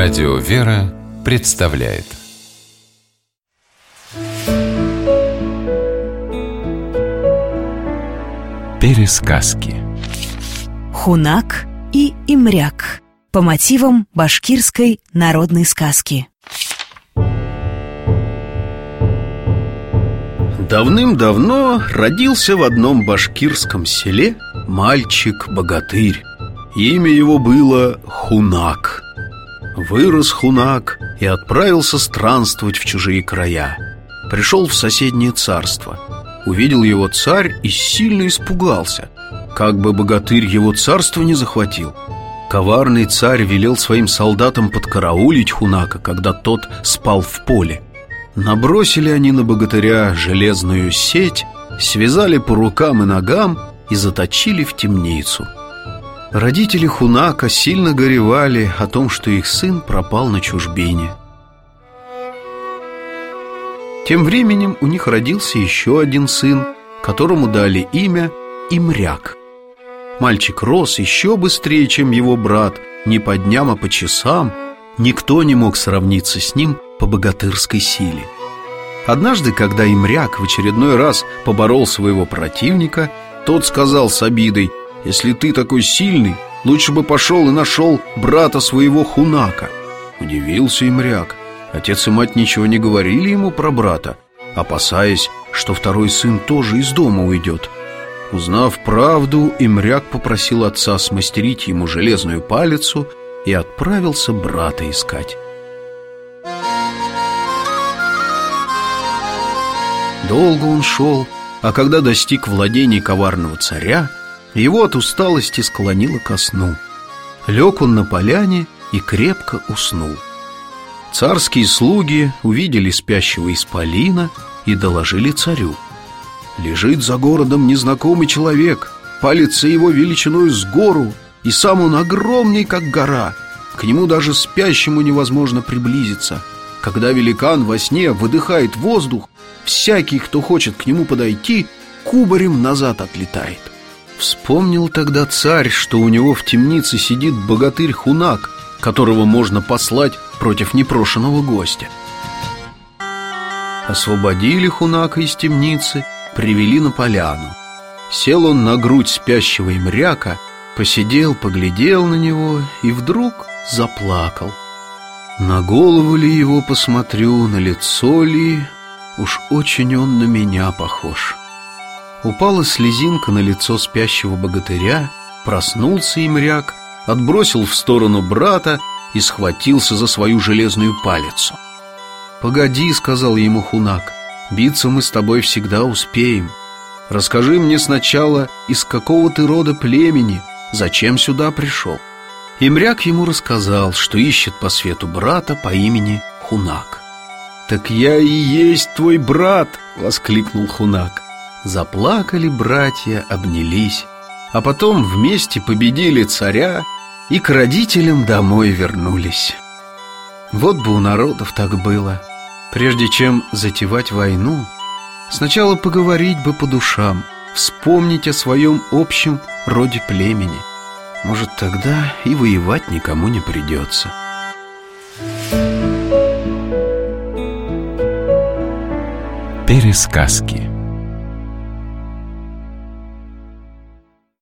Радио «Вера» представляет Пересказки Хунак и Имряк по мотивам башкирской народной сказки. Давным-давно родился в одном башкирском селе мальчик-богатырь. Имя его было Хунак. Вырос Хунак и отправился странствовать в чужие края. Пришел в соседнее царство. Увидел его царь и сильно испугался. Как бы богатырь его царство не захватил. Коварный царь велел своим солдатам подкараулить Хунака, когда тот спал в поле. Набросили они на богатыря железную сеть, связали по рукам и ногам и заточили в темницу. Родители Хунака сильно горевали о том, что их сын пропал на чужбине. Тем временем у них родился еще один сын, которому дали имя Имряк. Мальчик рос еще быстрее, чем его брат, не по дням, а по часам. Никто не мог сравниться с ним по богатырской силе. Однажды, когда Имряк в очередной раз поборол своего противника, тот сказал с обидой, «Если ты такой сильный, лучше бы пошел и нашел брата своего Хунака». Удивился Имряк. Отец и мать ничего не говорили ему про брата, опасаясь, что второй сын тоже из дома уйдет. Узнав правду, Имряк попросил отца смастерить ему железную палицу и отправился брата искать. Долго он шел, а когда достиг владений коварного царя, его от усталости склонило ко сну. Лег он на поляне и крепко уснул. Царские слуги увидели спящего исполина и доложили царю. Лежит за городом незнакомый человек, палится его величиной с гору, и сам он огромный, как гора. К нему даже спящему невозможно приблизиться. Когда великан во сне выдыхает воздух, всякий, кто хочет к нему подойти, кубарем назад отлетает. Вспомнил тогда царь, что у него в темнице сидит богатырь Хунак, которого можно послать против непрошенного гостя. Освободили Хунака из темницы, привели на поляну. Сел он на грудь спящего имряка, посидел, поглядел на него и вдруг заплакал. На голову ли его посмотрю, на лицо ли, уж очень он на меня похож. Упала слезинка на лицо спящего богатыря, проснулся имряк, отбросил в сторону брата и схватился за свою железную палицу. «Погоди», — сказал ему Хунак, — «биться мы с тобой всегда успеем. Расскажи мне сначала, из какого ты рода племени, зачем сюда пришел?» Имряк ему рассказал, что ищет по свету брата по имени Хунак. «Так я и есть твой брат!» — воскликнул Хунак. Заплакали братья, обнялись, а потом вместе победили царя и к родителям домой вернулись. Вот бы у народов так было. Прежде чем затевать войну, сначала поговорить бы по душам, вспомнить о своем общем роде племени. Может, тогда и воевать никому не придется. Пересказки